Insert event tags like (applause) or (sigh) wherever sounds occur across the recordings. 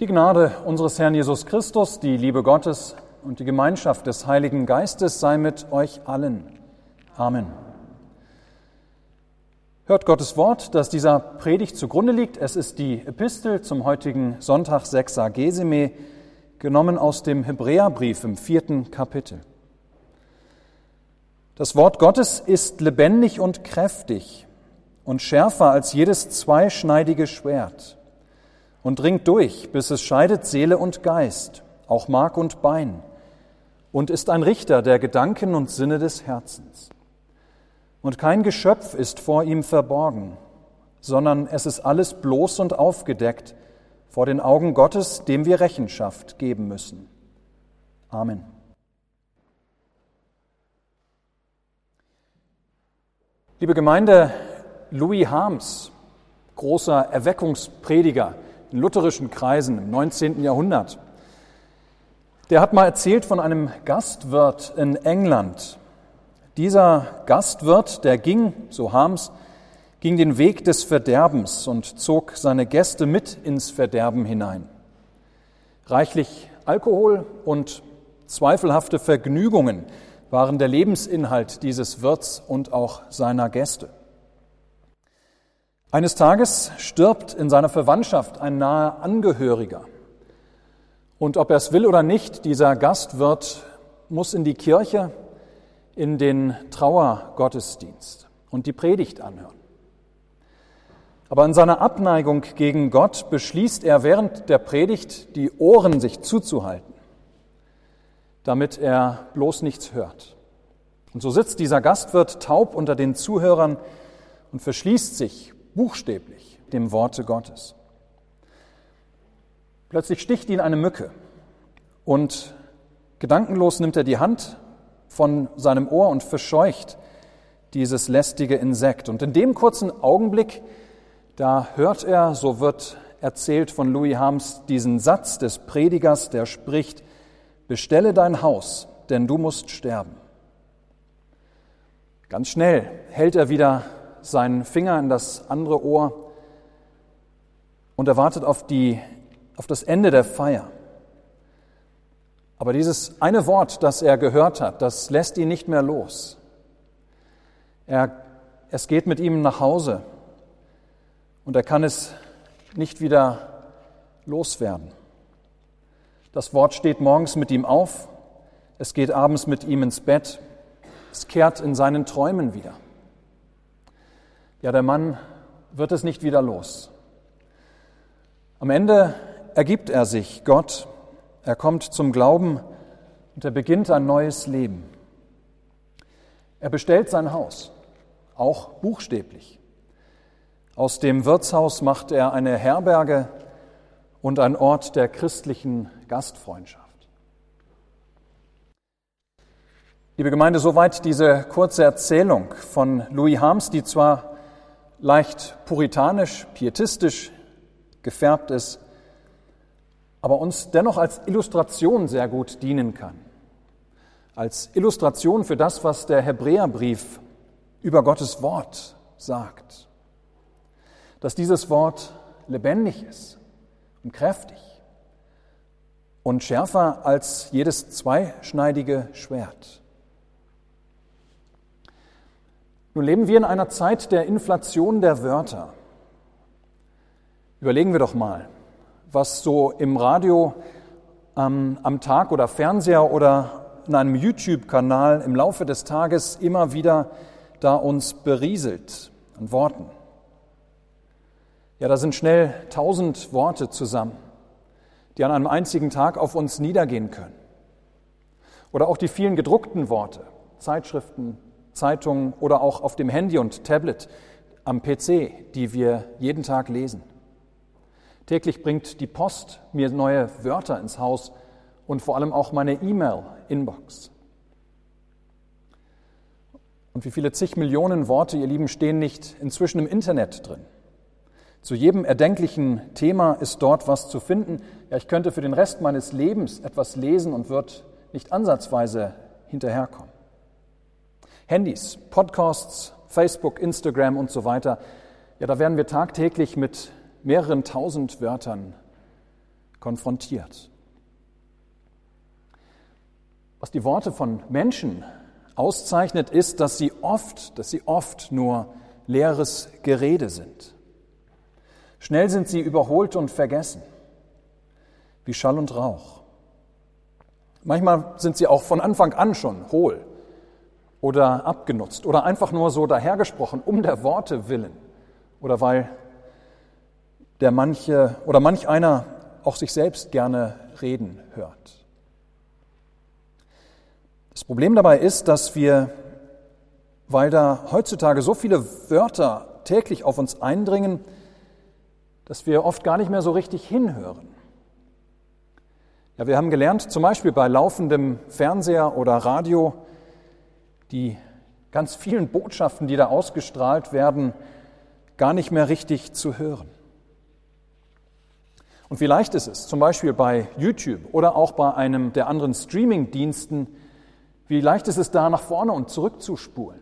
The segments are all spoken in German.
Die Gnade unseres Herrn Jesus Christus, die Liebe Gottes und die Gemeinschaft des Heiligen Geistes sei mit euch allen. Amen. Hört Gottes Wort, das dieser Predigt zugrunde liegt. Es ist die Epistel zum heutigen Sonntag Sexagesime, genommen aus dem Hebräerbrief im vierten Kapitel. Das Wort Gottes ist lebendig und kräftig und schärfer als jedes zweischneidige Schwert und dringt durch, bis es scheidet Seele und Geist, auch Mark und Bein, und ist ein Richter der Gedanken und Sinne des Herzens. Und kein Geschöpf ist vor ihm verborgen, sondern es ist alles bloß und aufgedeckt vor den Augen Gottes, dem wir Rechenschaft geben müssen. Amen. Liebe Gemeinde, Louis Harms, großer Erweckungsprediger in lutherischen Kreisen im 19. Jahrhundert, der hat mal erzählt von einem Gastwirt in England. Dieser Gastwirt, der ging, so Harms, ging den Weg des Verderbens und zog seine Gäste mit ins Verderben hinein. Reichlich Alkohol und zweifelhafte Vergnügungen waren der Lebensinhalt dieses Wirts und auch seiner Gäste. Eines Tages stirbt in seiner Verwandtschaft ein naher Angehöriger. Und ob er es will oder nicht, dieser Gastwirt muss in die Kirche, in den Trauergottesdienst und die Predigt anhören. Aber in seiner Abneigung gegen Gott beschließt er während der Predigt, die Ohren sich zuzuhalten, damit er bloß nichts hört. Und so sitzt dieser Gastwirt taub unter den Zuhörern und verschließt sich buchstäblich dem Worte Gottes. Plötzlich sticht ihn eine Mücke und gedankenlos nimmt er die Hand von seinem Ohr und verscheucht dieses lästige Insekt. Und in dem kurzen Augenblick, da hört er, so wird erzählt von Louis Harms, diesen Satz des Predigers, der spricht, bestelle dein Haus, denn du musst sterben. Ganz schnell hält er wieder seinen Finger in das andere Ohr und er wartet auf, die, auf das Ende der Feier. Aber dieses eine Wort, das er gehört hat, das lässt ihn nicht mehr los. Er, es geht mit ihm nach Hause und er kann es nicht wieder loswerden. Das Wort steht morgens mit ihm auf, es geht abends mit ihm ins Bett, es kehrt in seinen Träumen wieder. Ja, der Mann wird es nicht wieder los. Am Ende ergibt er sich Gott, er kommt zum Glauben und er beginnt ein neues Leben. Er bestellt sein Haus, auch buchstäblich. Aus dem Wirtshaus macht er eine Herberge und ein Ort der christlichen Gastfreundschaft. Liebe Gemeinde, soweit diese kurze Erzählung von Louis Harms, die zwar leicht puritanisch, pietistisch gefärbt ist, aber uns dennoch als Illustration sehr gut dienen kann. Als Illustration für das, was der Hebräerbrief über Gottes Wort sagt. Dass dieses Wort lebendig ist und kräftig und schärfer als jedes zweischneidige Schwert. Nun leben wir in einer Zeit der Inflation der Wörter. Überlegen wir doch mal, was so im Radio ähm, am Tag oder Fernseher oder in einem YouTube-Kanal im Laufe des Tages immer wieder da uns berieselt an Worten. Ja, da sind schnell tausend Worte zusammen, die an einem einzigen Tag auf uns niedergehen können. Oder auch die vielen gedruckten Worte, Zeitschriften, Zeitungen oder auch auf dem Handy und Tablet am PC, die wir jeden Tag lesen. Täglich bringt die Post mir neue Wörter ins Haus und vor allem auch meine E-Mail-Inbox. Und wie viele zig Millionen Worte, ihr Lieben, stehen nicht inzwischen im Internet drin? Zu jedem erdenklichen Thema ist dort was zu finden. Ja, ich könnte für den Rest meines Lebens etwas lesen und wird nicht ansatzweise hinterherkommen. Handys, Podcasts, Facebook, Instagram und so weiter, ja, da werden wir tagtäglich mit mehreren tausend Wörtern konfrontiert. Was die Worte von Menschen auszeichnet, ist, dass sie oft, dass sie oft nur leeres Gerede sind. Schnell sind sie überholt und vergessen, wie Schall und Rauch. Manchmal sind sie auch von Anfang an schon hohl oder abgenutzt oder einfach nur so dahergesprochen, um der Worte willen oder weil der manche oder manch einer auch sich selbst gerne reden hört. Das Problem dabei ist, dass wir, weil da heutzutage so viele Wörter täglich auf uns eindringen, dass wir oft gar nicht mehr so richtig hinhören. Ja, wir haben gelernt, zum Beispiel bei laufendem Fernseher oder Radio, die ganz vielen Botschaften, die da ausgestrahlt werden, gar nicht mehr richtig zu hören. Und wie leicht ist es, zum Beispiel bei YouTube oder auch bei einem der anderen Streaming-Diensten, wie leicht ist es da nach vorne und zurück zu spulen,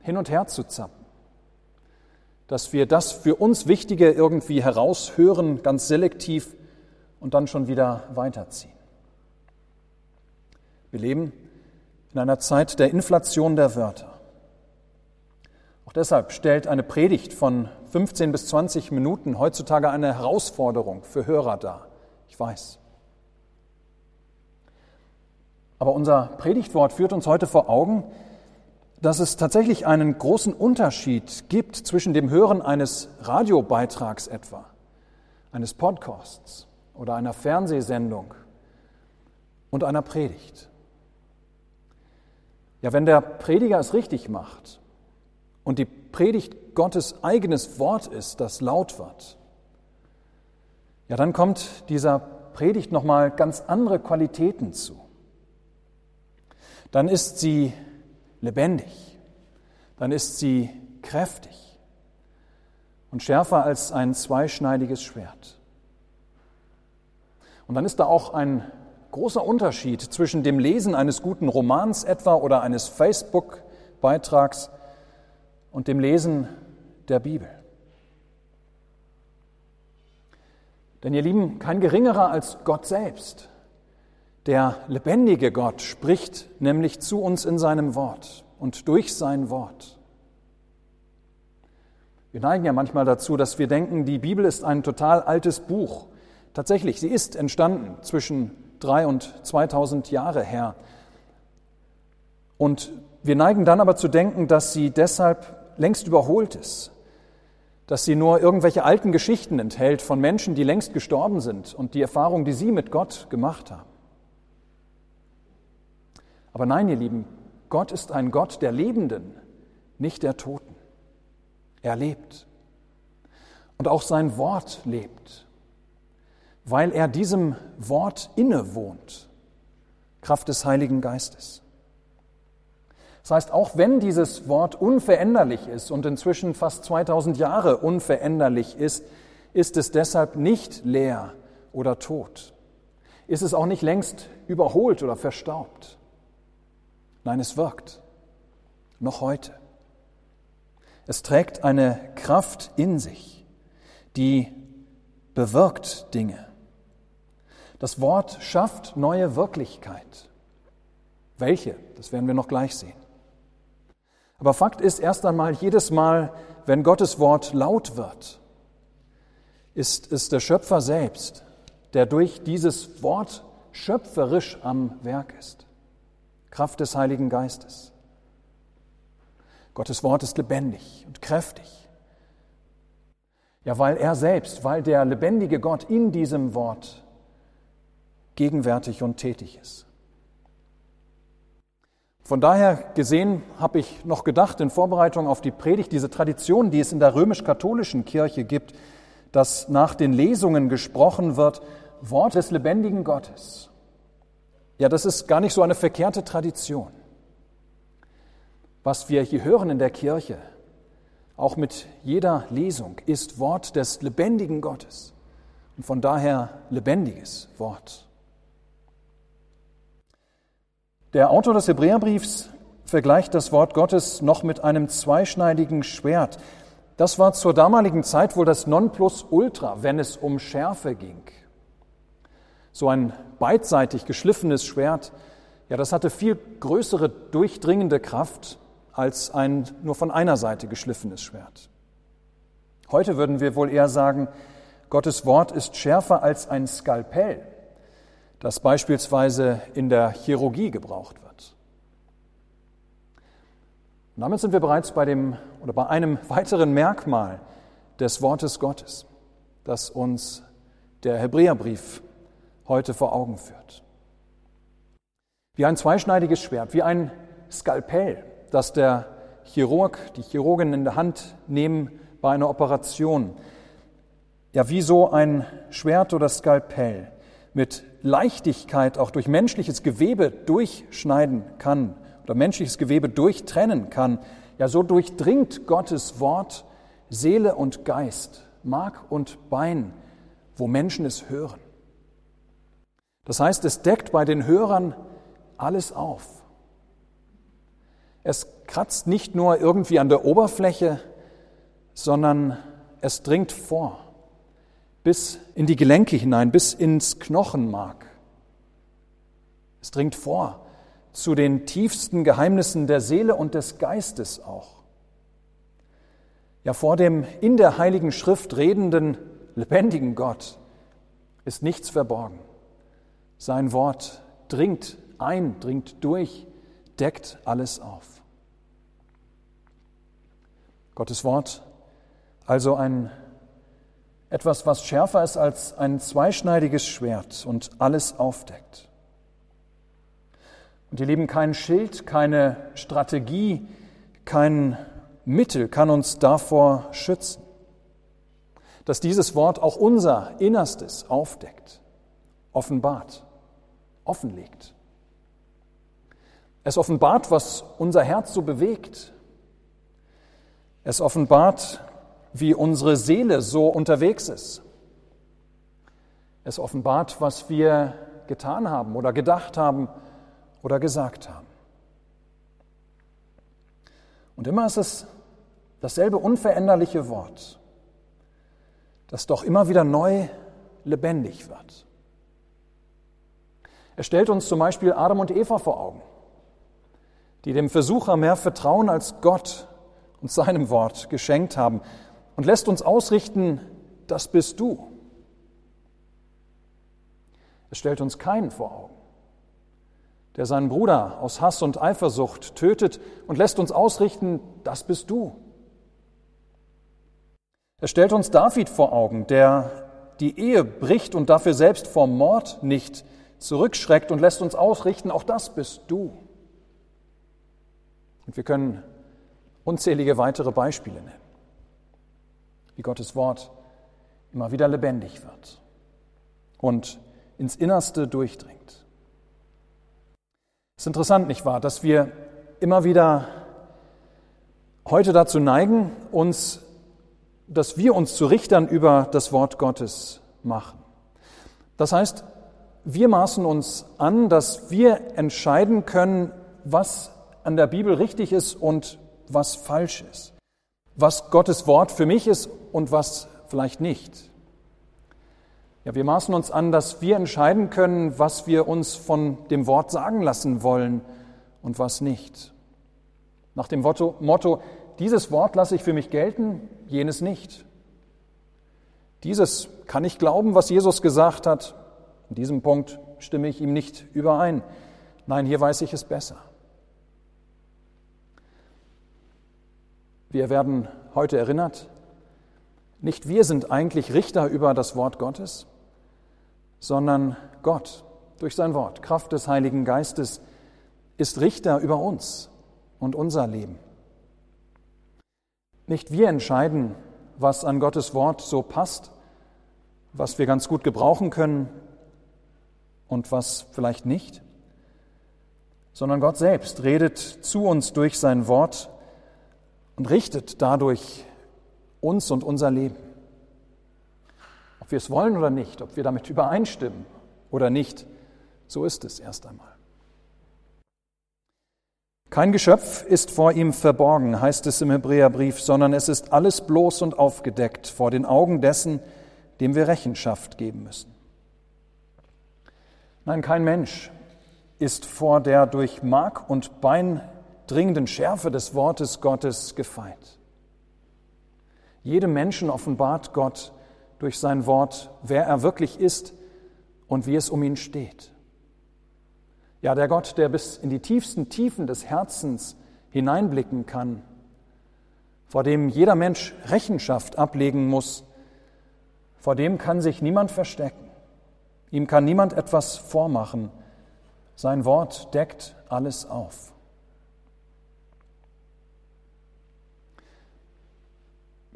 hin und her zu zappen, dass wir das für uns Wichtige irgendwie heraushören, ganz selektiv und dann schon wieder weiterziehen. Wir leben in einer Zeit der Inflation der Wörter. Auch deshalb stellt eine Predigt von 15 bis 20 Minuten heutzutage eine Herausforderung für Hörer dar. Ich weiß. Aber unser Predigtwort führt uns heute vor Augen, dass es tatsächlich einen großen Unterschied gibt zwischen dem Hören eines Radiobeitrags etwa, eines Podcasts oder einer Fernsehsendung und einer Predigt. Ja, wenn der Prediger es richtig macht und die Predigt Gottes eigenes Wort ist, das laut wird, ja, dann kommt dieser Predigt nochmal ganz andere Qualitäten zu. Dann ist sie lebendig, dann ist sie kräftig und schärfer als ein zweischneidiges Schwert. Und dann ist da auch ein großer Unterschied zwischen dem Lesen eines guten Romans etwa oder eines Facebook-Beitrags und dem Lesen der Bibel. Denn ihr Lieben, kein geringerer als Gott selbst, der lebendige Gott, spricht nämlich zu uns in seinem Wort und durch sein Wort. Wir neigen ja manchmal dazu, dass wir denken, die Bibel ist ein total altes Buch. Tatsächlich, sie ist entstanden zwischen drei und 2000 Jahre her. Und wir neigen dann aber zu denken, dass sie deshalb längst überholt ist, dass sie nur irgendwelche alten Geschichten enthält von Menschen, die längst gestorben sind und die Erfahrung, die sie mit Gott gemacht haben. Aber nein, ihr Lieben, Gott ist ein Gott der Lebenden, nicht der Toten. Er lebt. Und auch sein Wort lebt weil er diesem Wort innewohnt, Kraft des Heiligen Geistes. Das heißt, auch wenn dieses Wort unveränderlich ist und inzwischen fast 2000 Jahre unveränderlich ist, ist es deshalb nicht leer oder tot. Ist es auch nicht längst überholt oder verstaubt. Nein, es wirkt. Noch heute. Es trägt eine Kraft in sich, die bewirkt Dinge. Das Wort schafft neue Wirklichkeit. Welche? Das werden wir noch gleich sehen. Aber Fakt ist erst einmal, jedes Mal, wenn Gottes Wort laut wird, ist es der Schöpfer selbst, der durch dieses Wort schöpferisch am Werk ist. Kraft des Heiligen Geistes. Gottes Wort ist lebendig und kräftig. Ja, weil er selbst, weil der lebendige Gott in diesem Wort gegenwärtig und tätig ist. Von daher gesehen habe ich noch gedacht in Vorbereitung auf die Predigt, diese Tradition, die es in der römisch-katholischen Kirche gibt, dass nach den Lesungen gesprochen wird, Wort des lebendigen Gottes. Ja, das ist gar nicht so eine verkehrte Tradition. Was wir hier hören in der Kirche, auch mit jeder Lesung, ist Wort des lebendigen Gottes und von daher lebendiges Wort. Der Autor des Hebräerbriefs vergleicht das Wort Gottes noch mit einem zweischneidigen Schwert. Das war zur damaligen Zeit wohl das Nonplusultra, wenn es um Schärfe ging. So ein beidseitig geschliffenes Schwert, ja, das hatte viel größere durchdringende Kraft als ein nur von einer Seite geschliffenes Schwert. Heute würden wir wohl eher sagen, Gottes Wort ist schärfer als ein Skalpell, das beispielsweise in der Chirurgie gebraucht wird. Und damit sind wir bereits bei dem oder bei einem (laughs) weiteren Merkmal des Wortes Gottes, das uns der Hebräerbrief heute vor Augen führt. Wie ein zweischneidiges Schwert, wie ein Skalpell, das der Chirurg, die Chirurgin in der Hand nehmen bei einer Operation. Ja, wie so ein Schwert oder Skalpell mit Leichtigkeit auch durch menschliches Gewebe durchschneiden kann oder menschliches Gewebe durchtrennen kann, ja, so durchdringt Gottes Wort Seele und Geist, Mark und Bein, wo Menschen es hören. Das heißt, es deckt bei den Hörern alles auf. Es kratzt nicht nur irgendwie an der Oberfläche, sondern es dringt vor, bis in die Gelenke hinein, bis ins Knochenmark. Es dringt vor zu den tiefsten Geheimnissen der Seele und des Geistes auch. Ja, vor dem in der Heiligen Schrift redenden, lebendigen Gott ist nichts verborgen. Sein Wort dringt ein, dringt durch, deckt alles auf. Gottes Wort also ein etwas, was schärfer ist als ein zweischneidiges Schwert und alles aufdeckt. Und ihr Lieben, kein Schild, keine Strategie, kein Mittel kann uns davor schützen, dass dieses Wort auch unser Innerstes aufdeckt, offenbart, offenlegt. Es offenbart, was unser Herz so bewegt. Es offenbart, wie unsere Seele so unterwegs ist. Es offenbart, was wir getan haben oder gedacht haben oder gesagt haben. Und immer ist es dasselbe unveränderliche Wort, das doch immer wieder neu lebendig wird. Er stellt uns zum Beispiel Adam und Eva vor Augen, die dem Versucher mehr Vertrauen als Gott und seinem Wort geschenkt haben und lässt uns ausrichten, das bist du. Es stellt uns keinen vor Augen, der seinen Bruder aus Hass und Eifersucht tötet und lässt uns ausrichten, das bist du. Er stellt uns David vor Augen, der die Ehe bricht und dafür selbst vor Mord nicht zurückschreckt und lässt uns ausrichten, auch das bist du. Und wir können unzählige weitere Beispiele nennen, wie Gottes Wort immer wieder lebendig wird und ins Innerste durchdringt. Es ist interessant, nicht wahr, dass wir immer wieder heute dazu neigen, uns dass wir uns zu Richtern über das Wort Gottes machen. Das heißt, wir maßen uns an, dass wir entscheiden können, was an der Bibel richtig ist und was falsch ist. Was Gottes Wort für mich ist und was vielleicht nicht. Ja, wir maßen uns an, dass wir entscheiden können, was wir uns von dem Wort sagen lassen wollen und was nicht. Nach dem Motto, dieses Wort lasse ich für mich gelten, jenes nicht. Dieses kann ich glauben, was Jesus gesagt hat. In diesem Punkt stimme ich ihm nicht überein. Nein, hier weiß ich es besser. Wir werden heute erinnert, nicht wir sind eigentlich Richter über das Wort Gottes, sondern Gott durch sein Wort, Kraft des Heiligen Geistes, ist Richter über uns und unser Leben. Nicht wir entscheiden, was an Gottes Wort so passt, was wir ganz gut gebrauchen können und was vielleicht nicht, sondern Gott selbst redet zu uns durch sein Wort und richtet dadurch uns und unser Leben. Ob wir es wollen oder nicht, ob wir damit übereinstimmen oder nicht, so ist es erst einmal. Kein Geschöpf ist vor ihm verborgen, heißt es im Hebräerbrief, sondern es ist alles bloß und aufgedeckt vor den Augen dessen, dem wir Rechenschaft geben müssen. Nein, kein Mensch ist vor der durch Mark und Bein dringenden Schärfe des Wortes Gottes gefeit. Jedem Menschen offenbart Gott durch sein Wort, wer er wirklich ist und wie es um ihn steht. Ja, der Gott, der bis in die tiefsten Tiefen des Herzens hineinblicken kann, vor dem jeder Mensch Rechenschaft ablegen muss, vor dem kann sich niemand verstecken, ihm kann niemand etwas vormachen, sein Wort deckt alles auf.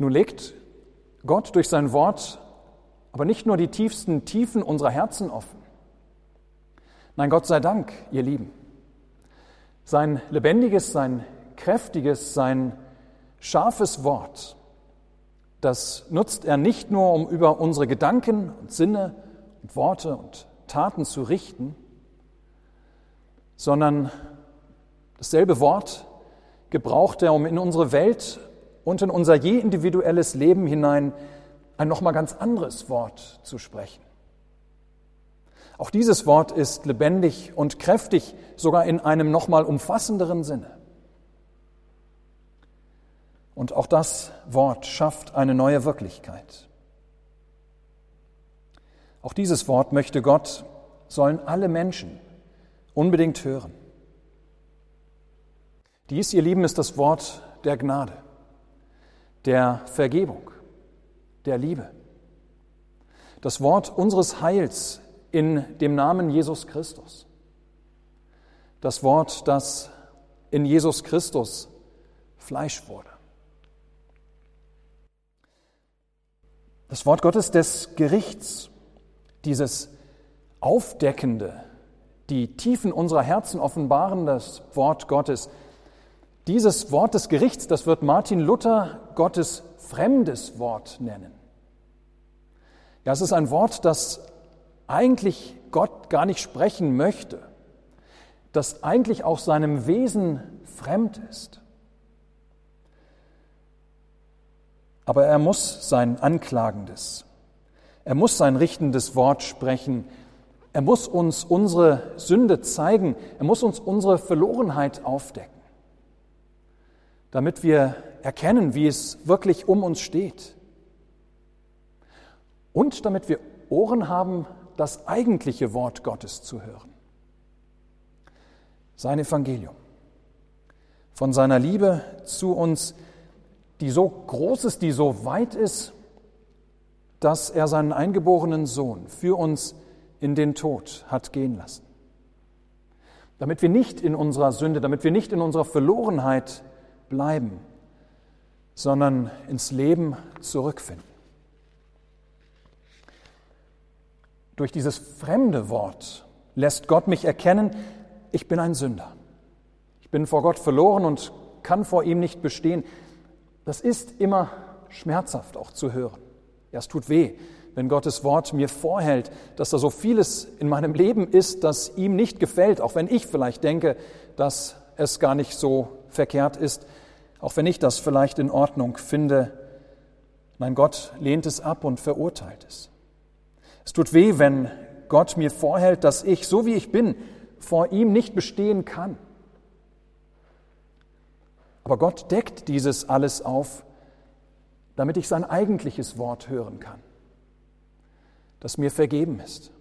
Nun legt Gott durch sein Wort aber nicht nur die tiefsten Tiefen unserer Herzen offen. Nein, Gott sei Dank, ihr Lieben. Sein lebendiges, sein kräftiges, sein scharfes Wort, das nutzt er nicht nur, um über unsere Gedanken und Sinne und Worte und Taten zu richten, sondern dasselbe Wort gebraucht er, um in unsere Welt und in unser je individuelles Leben hinein ein nochmal ganz anderes Wort zu sprechen. Auch dieses Wort ist lebendig und kräftig, sogar in einem nochmal umfassenderen Sinne. Und auch das Wort schafft eine neue Wirklichkeit. Auch dieses Wort möchte Gott, sollen alle Menschen unbedingt hören. Dies, ihr Lieben, ist das Wort der Gnade, der Vergebung, der Liebe. Das Wort unseres Heils in dem Namen Jesus Christus. Das Wort, das in Jesus Christus Fleisch wurde. Das Wort Gottes des Gerichts, dieses Aufdeckende, die Tiefen unserer Herzen offenbaren das Wort Gottes. Dieses Wort des Gerichts, das wird Martin Luther Gottes fremdes Wort nennen. Ja, es ist ein Wort, das eigentlich Gott gar nicht sprechen möchte, das eigentlich auch seinem Wesen fremd ist. Aber er muss sein anklagendes, er muss sein richtendes Wort sprechen, er muss uns unsere Sünde zeigen. Er muss uns unsere Verlorenheit aufdecken, damit wir erkennen, wie es wirklich um uns steht. Und damit wir Ohren haben, das eigentliche Wort Gottes zu hören. Sein Evangelium. Von seiner Liebe zu uns, die so groß ist, die so weit ist, dass er seinen eingeborenen Sohn für uns in den Tod hat gehen lassen. Damit wir nicht in unserer Sünde, damit wir nicht in unserer Verlorenheit bleiben, sondern ins Leben zurückfinden. Durch dieses fremde Wort lässt Gott mich erkennen, ich bin ein Sünder. Ich bin vor Gott verloren und kann vor ihm nicht bestehen. Das ist immer schmerzhaft auch zu hören. Ja, es tut weh, wenn Gottes Wort mir vorhält, dass da so vieles in meinem Leben ist, das ihm nicht gefällt, auch wenn ich vielleicht denke, dass es gar nicht so verkehrt ist, auch wenn ich das vielleicht in Ordnung finde. Mein Gott lehnt es ab und verurteilt es. Es tut weh, wenn Gott mir vorhält, dass ich, so wie ich bin, vor ihm nicht bestehen kann. Aber Gott deckt dieses alles auf, damit ich sein eigentliches Wort hören kann das mir vergeben ist.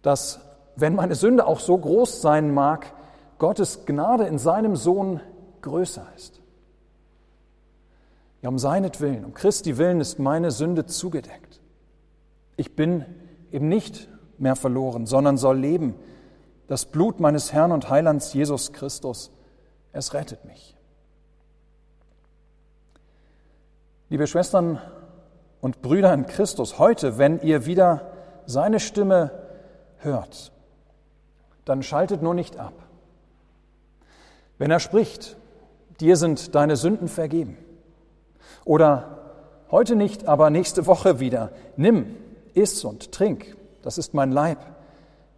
Dass, wenn meine Sünde auch so groß sein mag, Gottes Gnade in seinem Sohn größer ist. Ja, um seinetwillen, um Christi willen ist meine Sünde zugedeckt. Ich bin eben nicht mehr verloren, sondern soll leben. Das Blut meines Herrn und Heilands Jesus Christus, es rettet mich. Liebe Schwestern und Brüder in Christus, heute, wenn ihr wieder seine Stimme hört, dann schaltet nur nicht ab. Wenn er spricht, dir sind deine Sünden vergeben. Oder heute nicht, aber nächste Woche wieder, nimm, iss und trink, das ist mein Leib,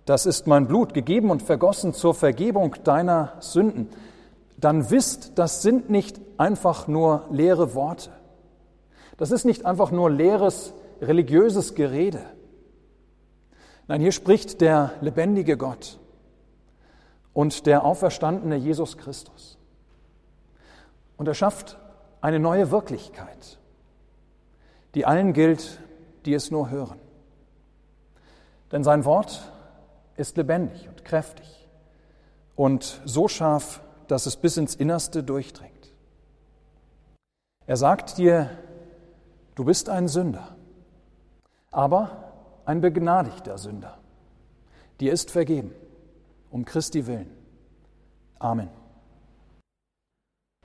das ist mein Blut, gegeben und vergossen zur Vergebung deiner Sünden, dann wisst, das sind nicht einfach nur leere Worte. Das ist nicht einfach nur leeres religiöses Gerede. Nein, hier spricht der lebendige Gott und der auferstandene Jesus Christus. Und er schafft eine neue Wirklichkeit, die allen gilt, die es nur hören. Denn sein Wort ist lebendig und kräftig und so scharf, dass es bis ins Innerste durchdringt. Er sagt dir, du bist ein Sünder, aber ein begnadigter Sünder. Dir ist vergeben, um Christi willen. Amen.